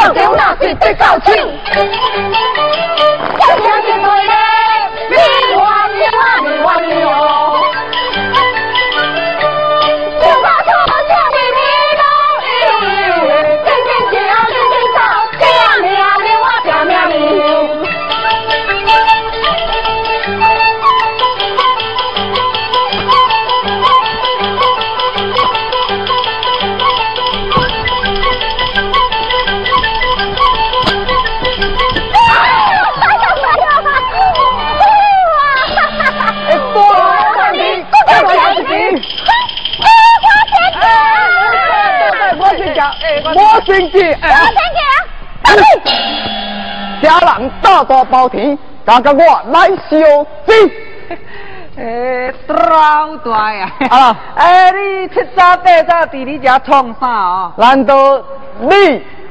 小酒那是最高兴。我先去，我先去啊！家人大大包天，加个我来收金。诶，老大呀！啊，诶，你七早八早伫你家创啥啊？难道你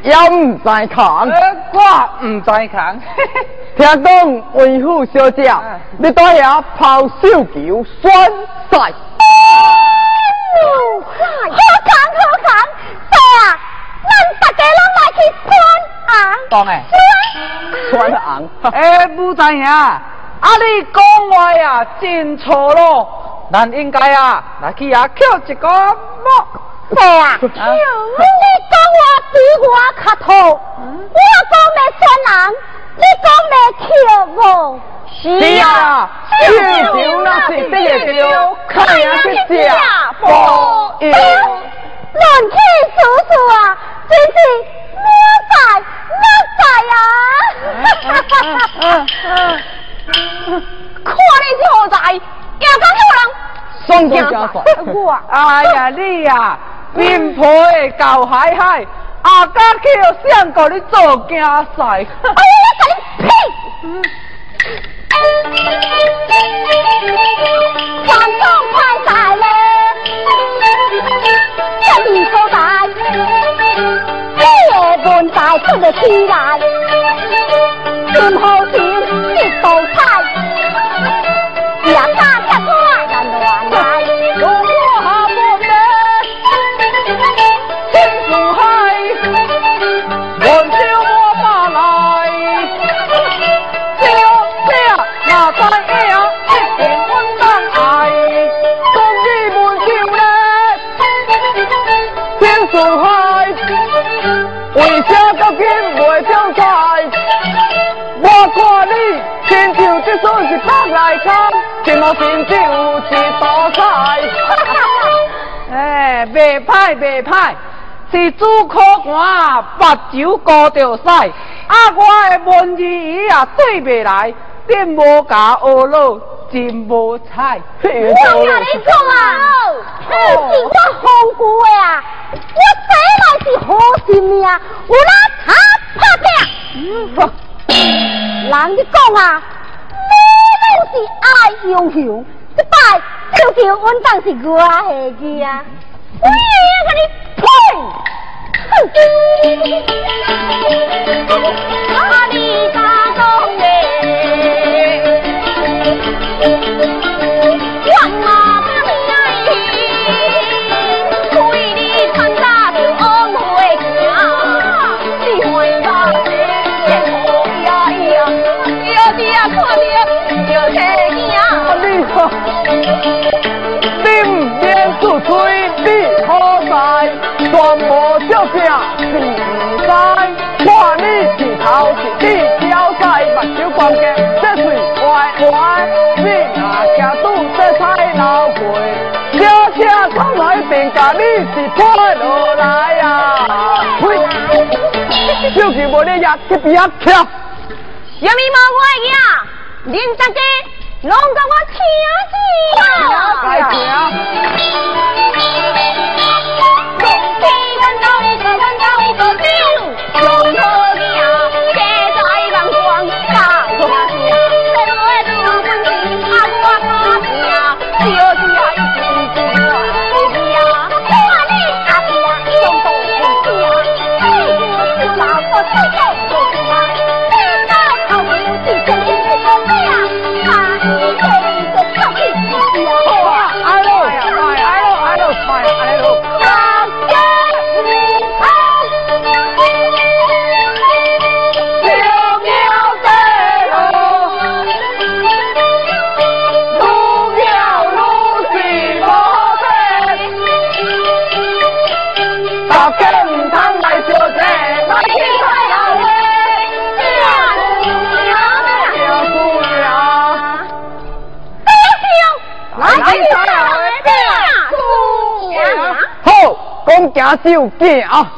也唔知扛？我唔知扛。听讲为父小姐，你在遐抛绣球选赛。好扛好扛，对啊！咱大家拢来去选红，当诶，选红。哎，不知影，啊，你讲话呀真错咯，咱应该啊来去啊捡一个木。对啊，你讲我比我较土，我讲要选红，你讲要捡我。是啊，绣球那是第一招，看呀去假不要。乱气叔叔啊，真是咩在咩在啊！看你错在，又讲有人双脚加帅。我，哎呀你呀，面皮会搞海海，阿家去想过你做竞赛。哎呀，你屁！观众快这里所在，这文在出得起来，今后袂上菜？我看你亲像这算是北来看，怎么亲就是大彩？哎，袂歹袂歹，是主考官把酒高着使，啊，我的文字椅啊对袂来，点无甲学了，真无彩。我甲你讲啊，你是我红姑的啊，我生来是好心命，有哪他拍拼？人你讲啊，你拢是爱英雄，这摆就叫稳当是我下去啊，我也跟你呸！啊，你家中耶，免自吹，你好在，全部小姐是唔知，看你是头是你挑菜目睭光洁，这水歪歪，你若行拄这菜老贵，小姐从来评价你是拖落来啊！呸！手机无你压，去边仔跳。什么无我的囝，恁大家拢甲我请去来行就行啊！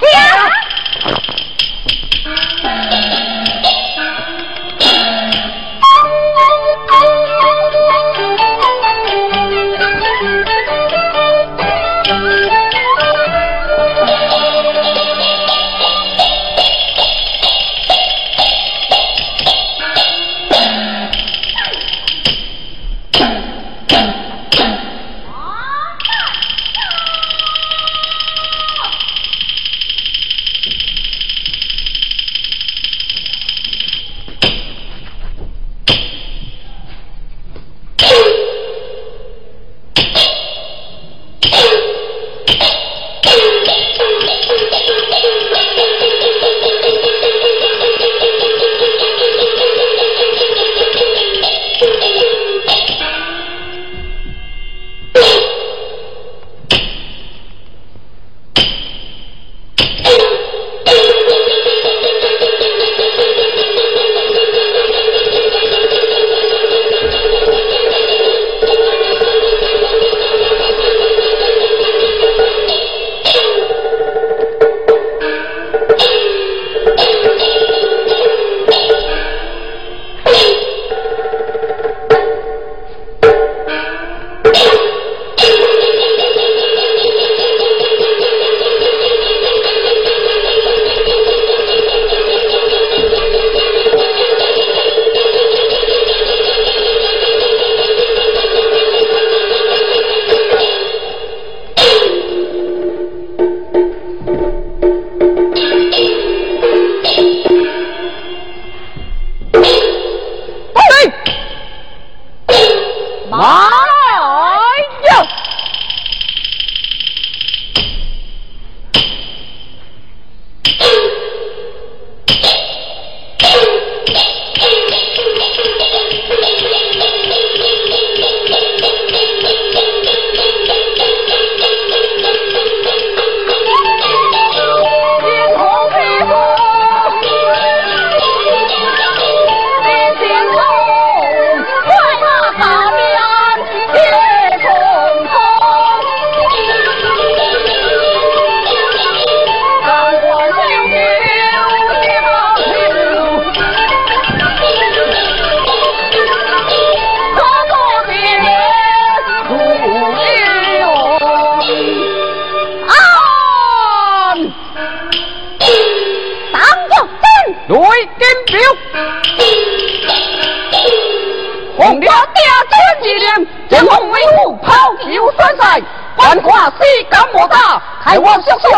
I want to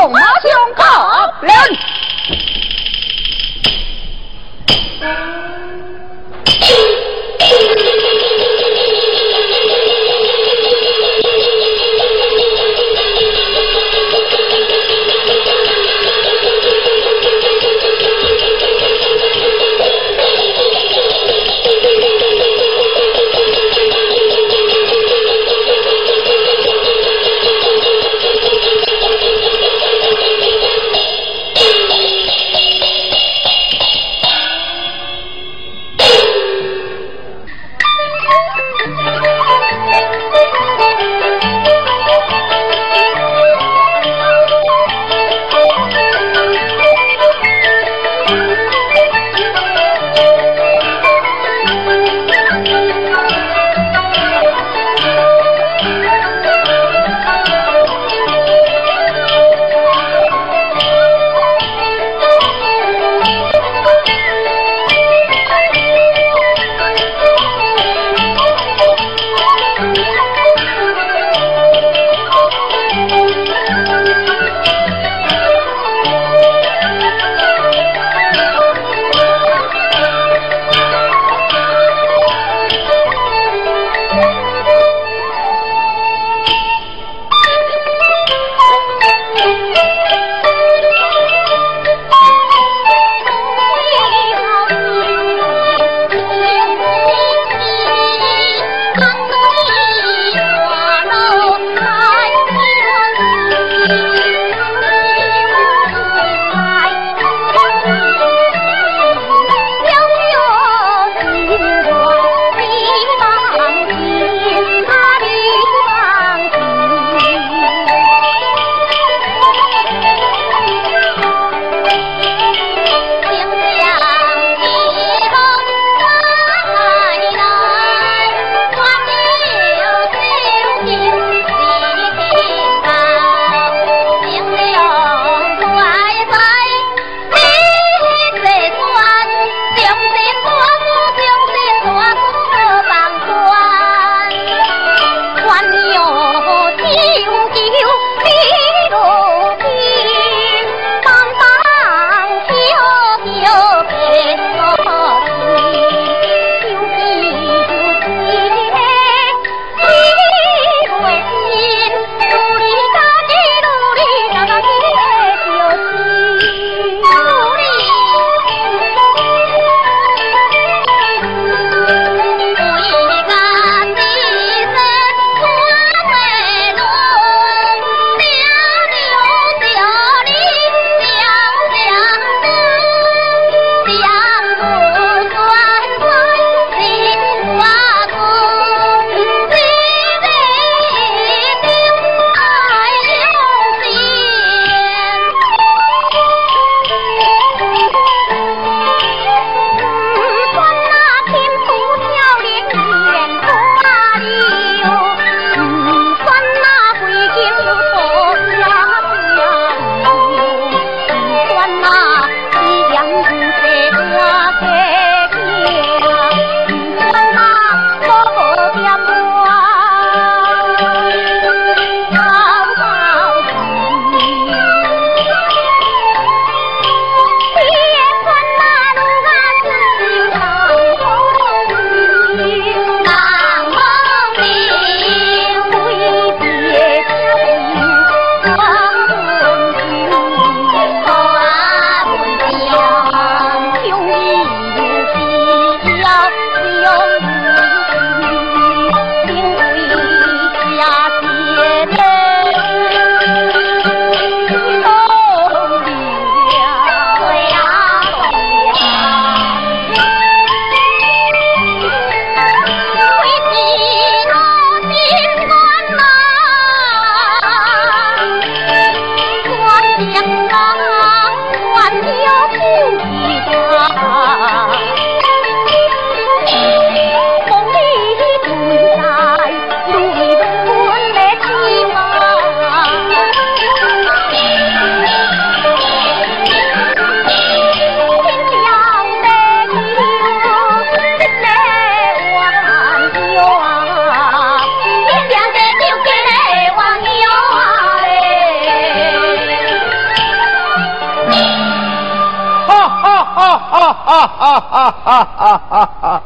哈哈哈哈哈哈！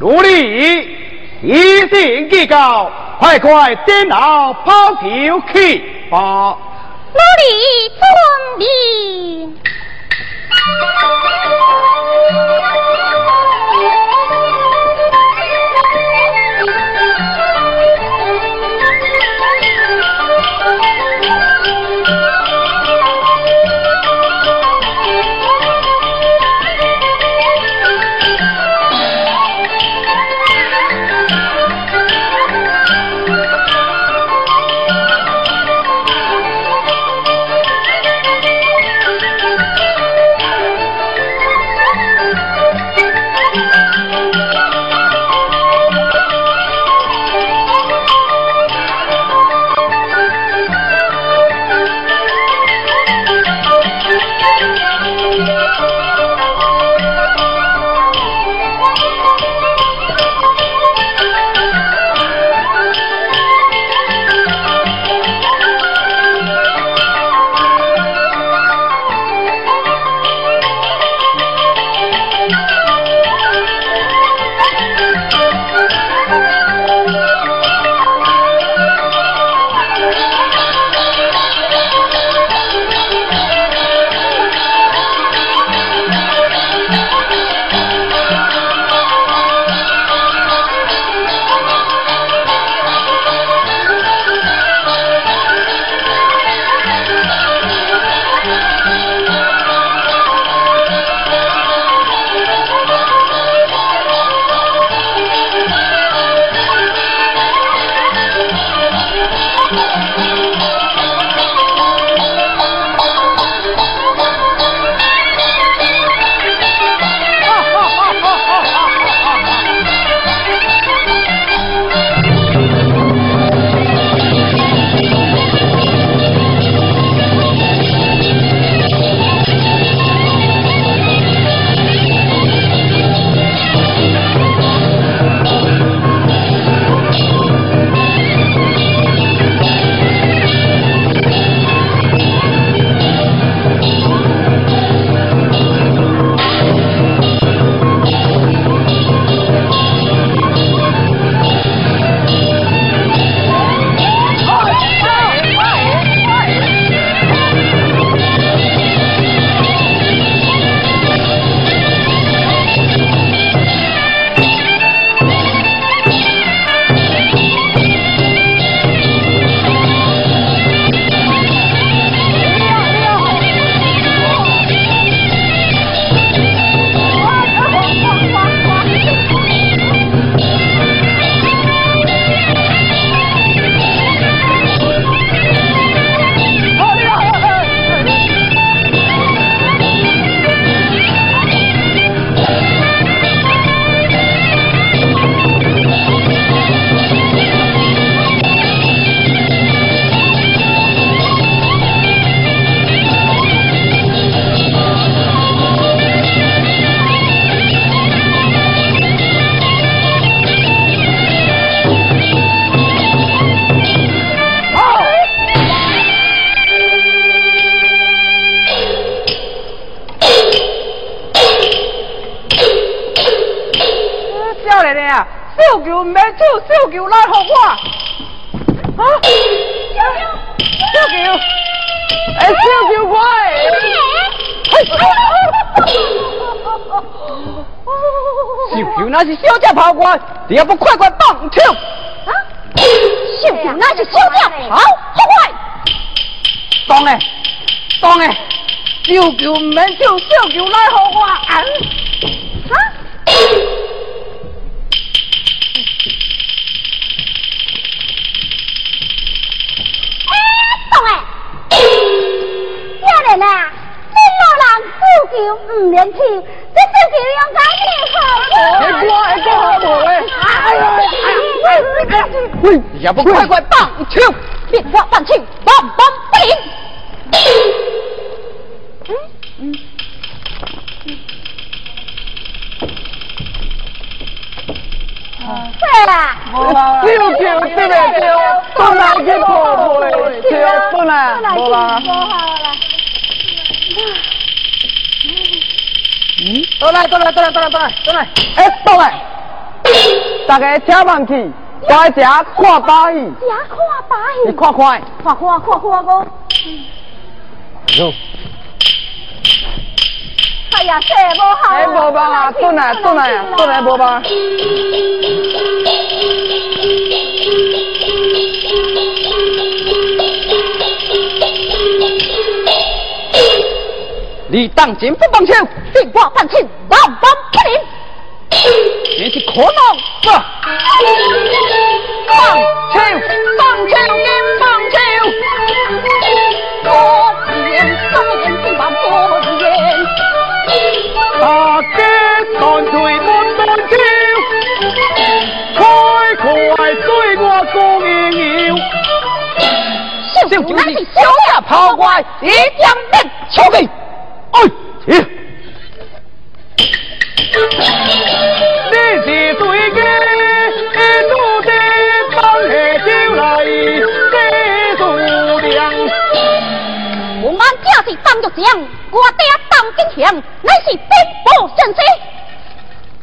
奴隶一定记高，快快电脑抛球去吧！那是小姐跑官，你要不快快放球？啊！小球那是小将跑快，当哎，当哎，小球免就小球来给我，啊！呐，这老人自救唔年轻，这自救用干咩好？你过来过好无嘞？哎呀哎也不快快放球，别放放球，棒棒顶。嗯嗯。对啦，救救这个救，不能去破坏，救不能，无啦。嗯，倒来，倒来，倒来，倒来，倒来，倒来，哎，倒来！大家请慢去，大家看把戏。吃看把戏。你看看。看看看看个。哟。哎呀，这无好。哎，无吧，转来，转来，转来，无吧。你当真不放手？定我放手，万万不灵。你是可能不？放手，放手，金放手。我言不言，金放不言。大家断腿不断手，快快对我讲应有。小就是小呀跑怪，一将灭出去。哎，去！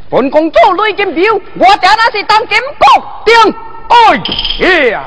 本公主雷金彪，我爹那是当金国定。哎呀！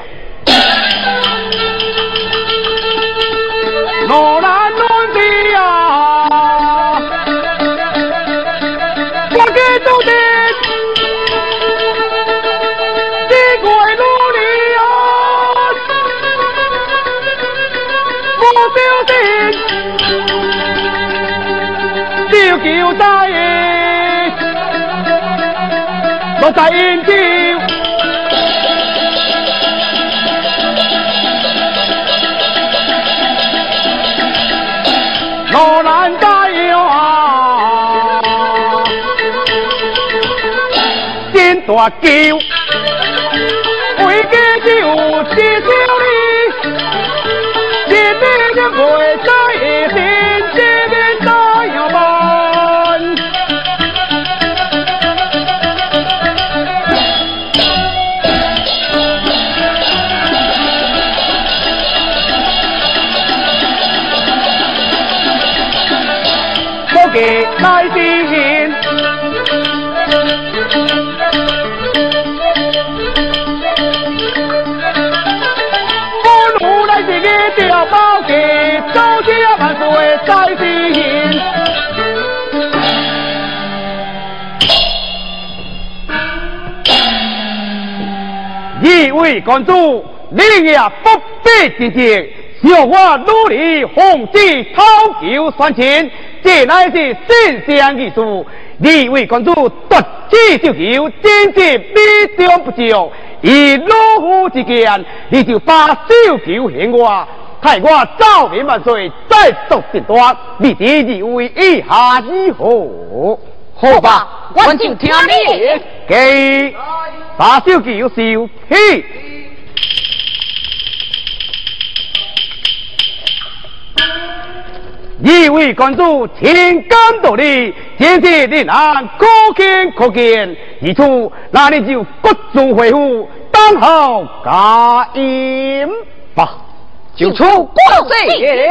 我在研究。我难在呀，见大叫，为家就接小你，见你人会来信。我努来这个调包给周家万岁在信。一位公主，你也不必直接向我努力奉旨讨求算钱，这乃是圣上艺术。你位公主夺旨就求，真是美中不足。以老夫之见，你就把手求献我，待我早年万岁再作定夺。你这二位意下如何？好吧，我就听你。给把手求烧起。一位公主情感道理，简直令人可见可见。一出，那你就各自回复，当好家宴吧。就出国税。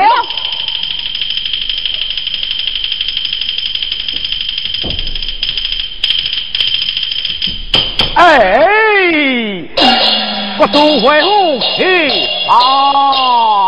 哎，各自回复去啊！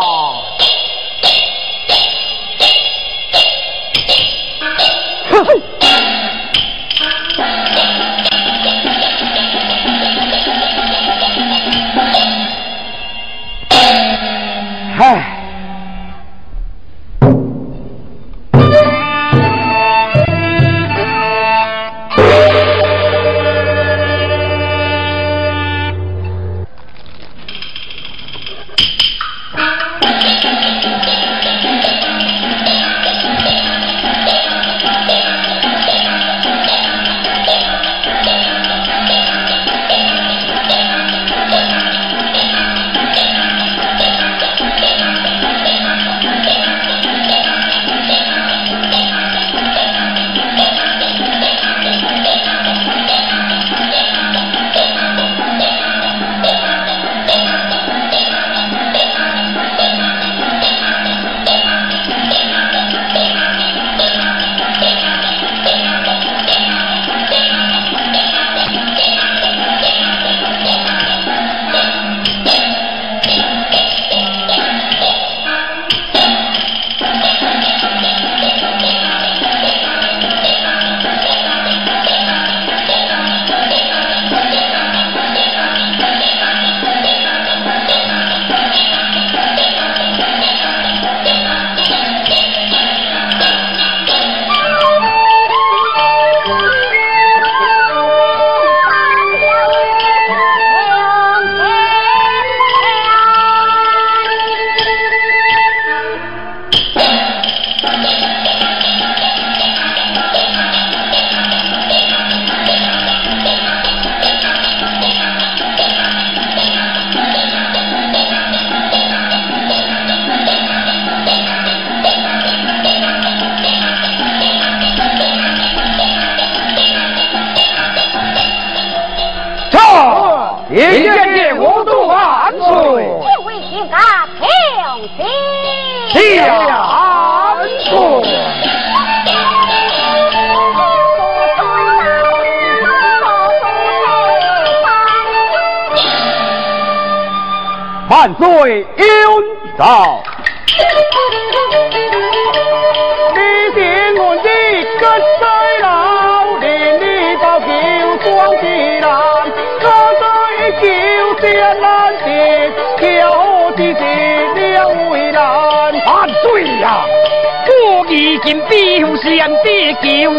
我已经必后先的救，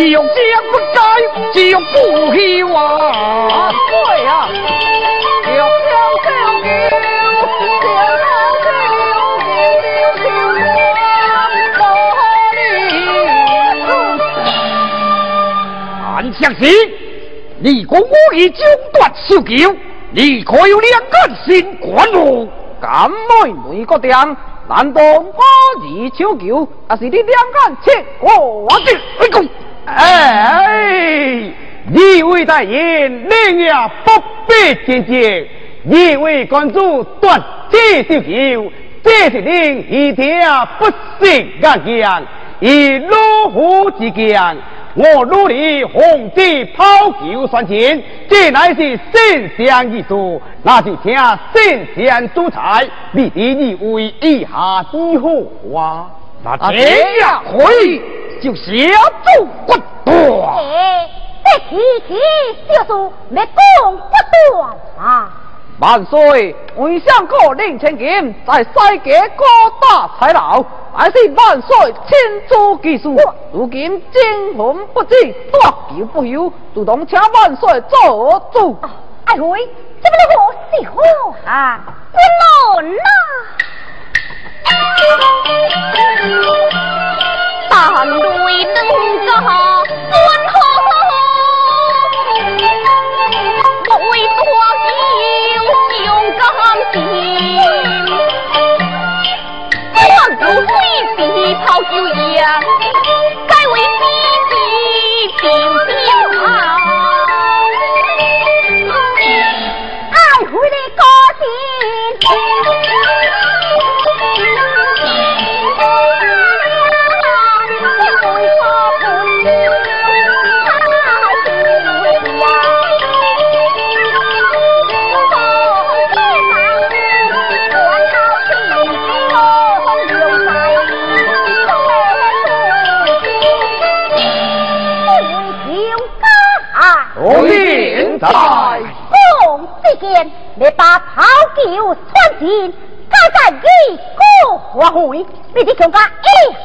义勇将不在，只有不希望。万岁呀！相信你讲我已中断受救，你可有两根新管路？敢妹每个点，难道我已求救，还是你两眼切我的？哎，你为大言，令也不必见见。你为关主断这受救，这是令一定不惜眼强，以如虎之强。我努力红旗抛球算钱，这乃是圣贤一族，那就请圣贤主裁，你第一位以下之后啊，那这样可以就下奏不断。哎，这提提就是没讲不断啊。万岁！为相国令千金在西街各大财牢，还是万岁亲自技术。如今惊魂不止，夺救不休，主动请万岁做主。哎喂，这不是我喜欢啊！我老了，但对能个。把炮球穿进，盖在一个花会，你的强家一下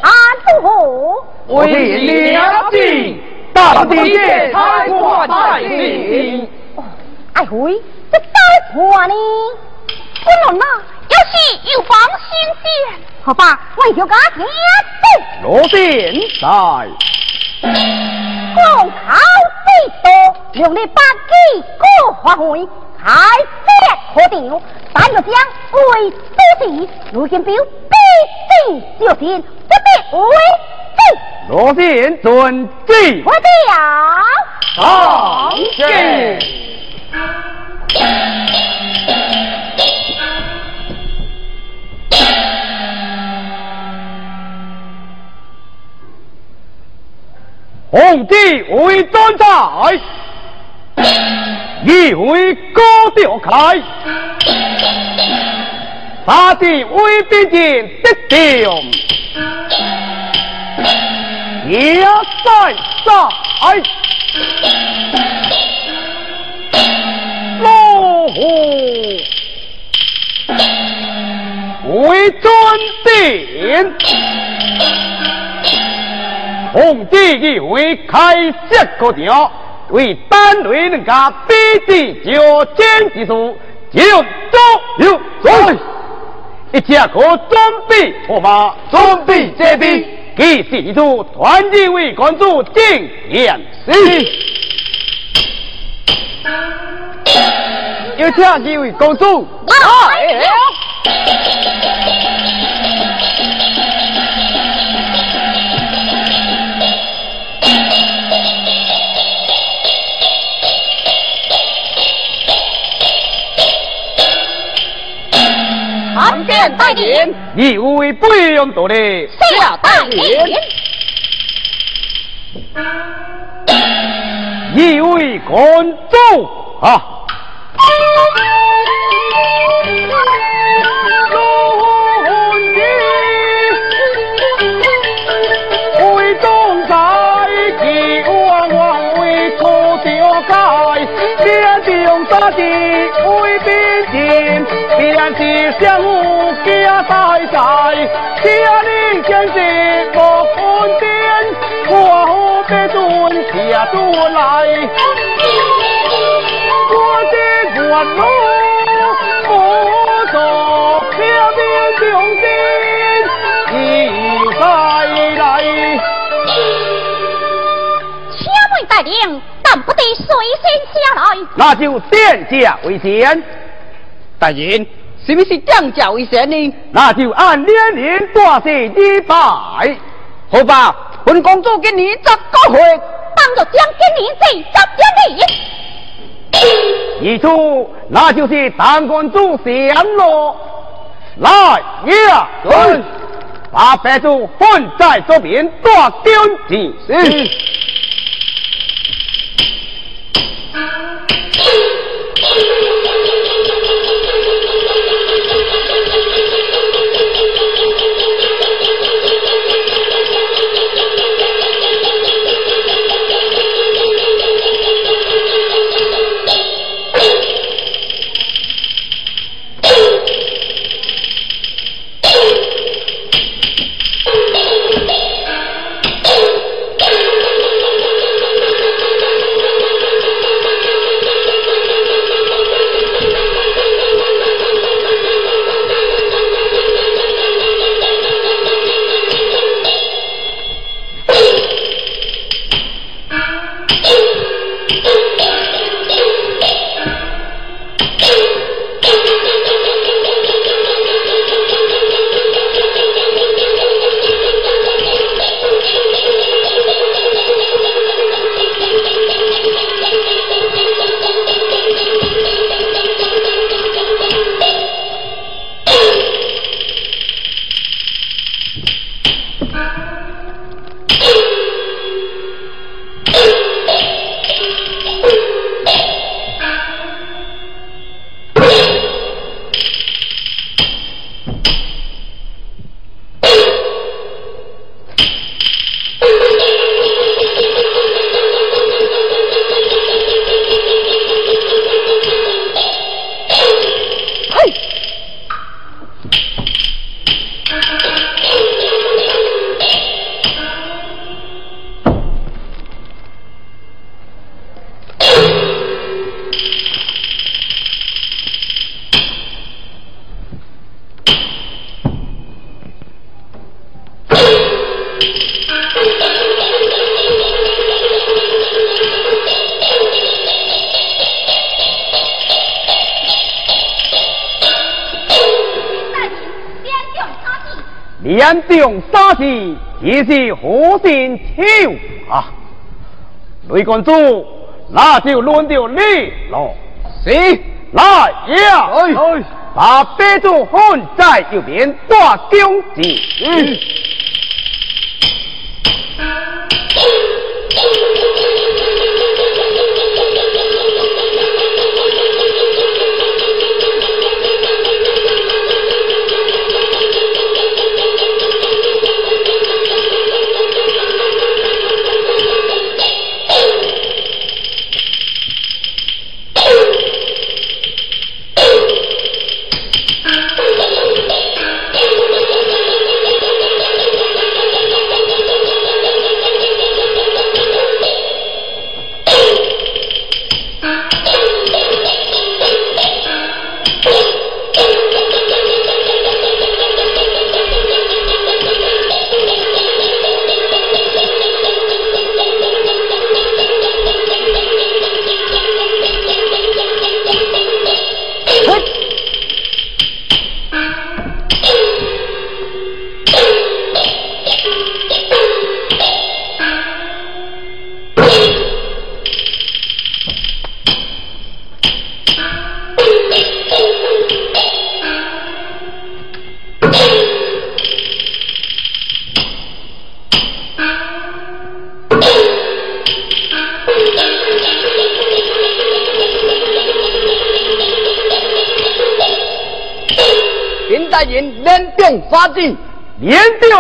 如何？为了进，大地也太过在心。哎会，这太破呢！不能啊，要是有放心些，好吧？为强家听不？罗宾在。光靠最多，用你把几个花会。开战可定，但要将为主席，如今表必定小心，不得违背。罗殿遵旨。我调。上见。皇帝为专在。一位高调开，他的威兵剑得掉，也在在，老虎为尊殿，皇帝一位开设个条。为单位人家比地就坚技术，就走有走，一切可准备好吗？准备这边，给地主团结为关注敬言是。有请几位公主来。人，一位不用多的。下大人，一位观众啊。大地为边境，便是相互家代代，家里建设莫分边，我何必尊下都来？我的官路不走，偏偏穷尽一再来。请问大人。不得随身下来，那就殿驾为先。大人，是不是降价为先呢？那就按年龄多谢一拜。好吧，本公主给你十个岁，当着将给你这十年一出，那就是当官主降了。来呀，把白族混在左边，大军进行。严重杀气，也是何心秋啊！雷公主，那就轮到你了。是，来呀！把白族混在右边，大弓箭。人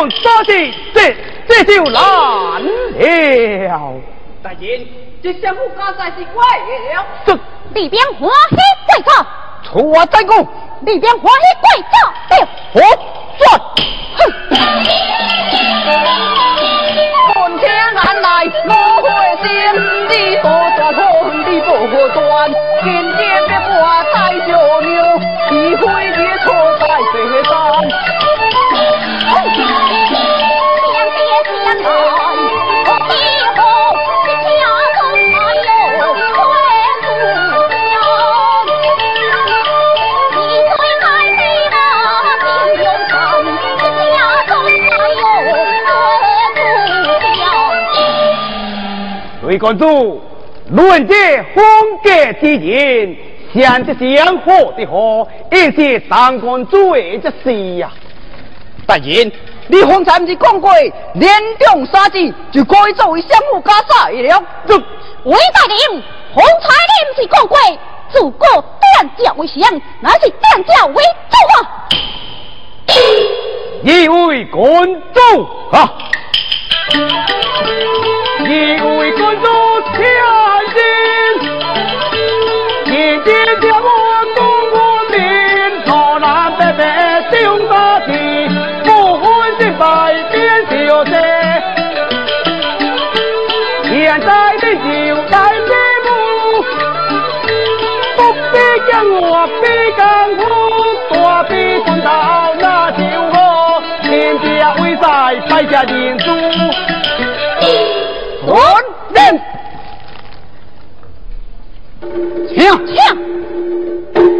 连中杀机，这这就难了。大人，这相夫家在是怪了。这里边欢喜贵错，出我再讲，里边欢喜消。雷公主，论这风格之人，像这香火的火，一些当官主的这事呀。大人，你方才不是讲过，连中杀机就可以作为相夫家赛了？这韦大人，方才你不是讲过，自古点教为上，乃是点教为主啊！一位官主啊，一位公主千金，一见叫我公公面，朝南北北中大地，不分胜败便小姐。现在的就来节目，不必讲我比讲苦，大比顺道那就好，天家为在败家人主，准人，请请。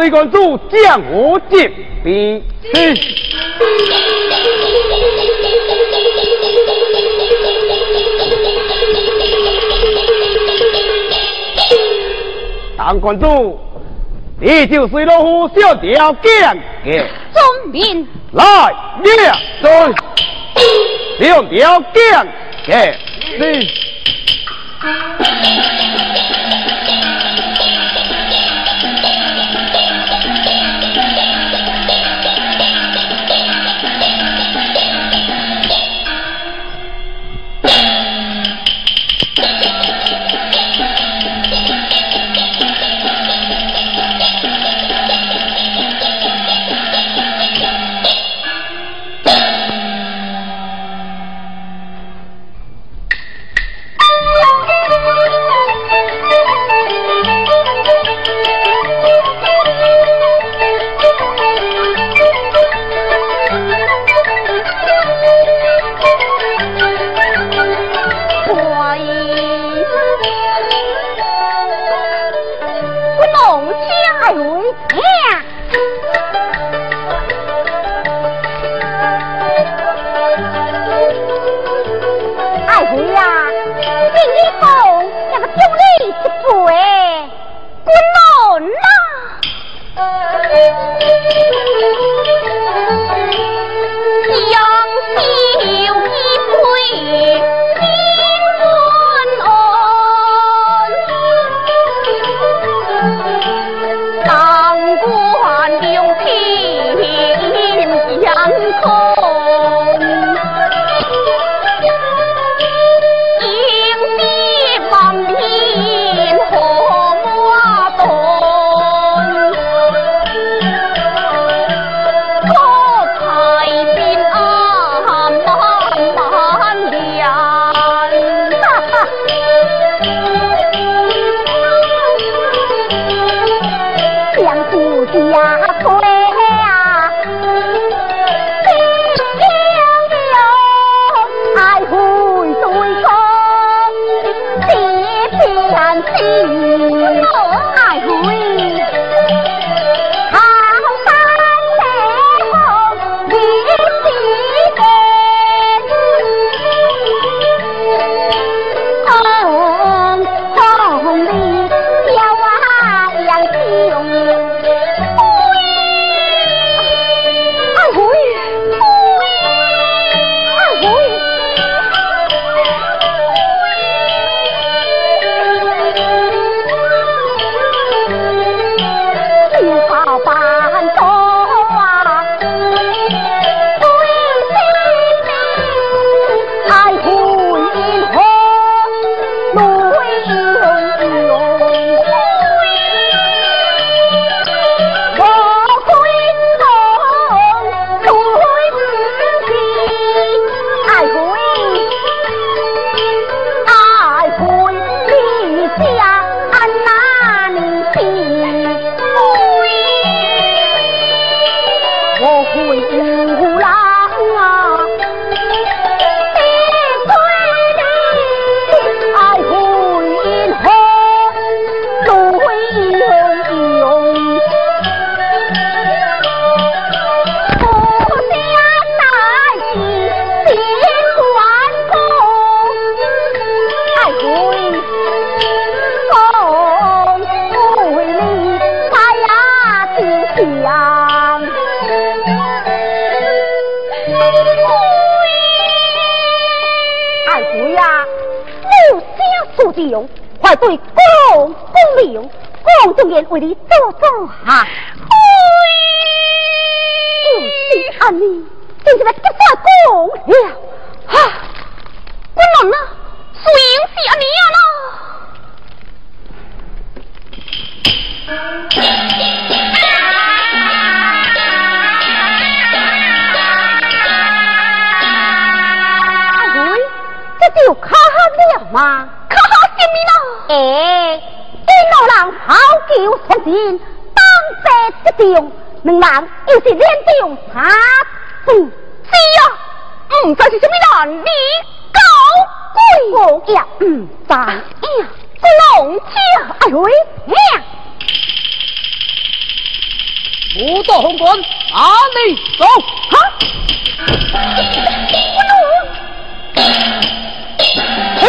把雷公主将我接比去。当官主，你就是老虎小条件。来也对，小条件。嘅，你坐坐啊。你狗官我也不打，这龙枪哎呦嘿！五朵红冠阿里走，哈！不用，嘿。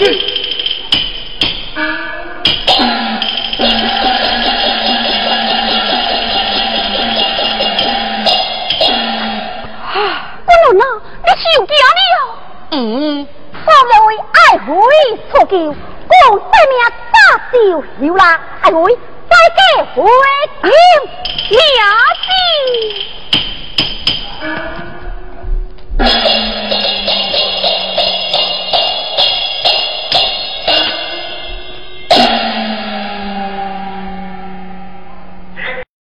啊，关老啊，你受惊了！嗯，三位爱妃出救，我大名大秀秀啦，爱妃再加回敬两招。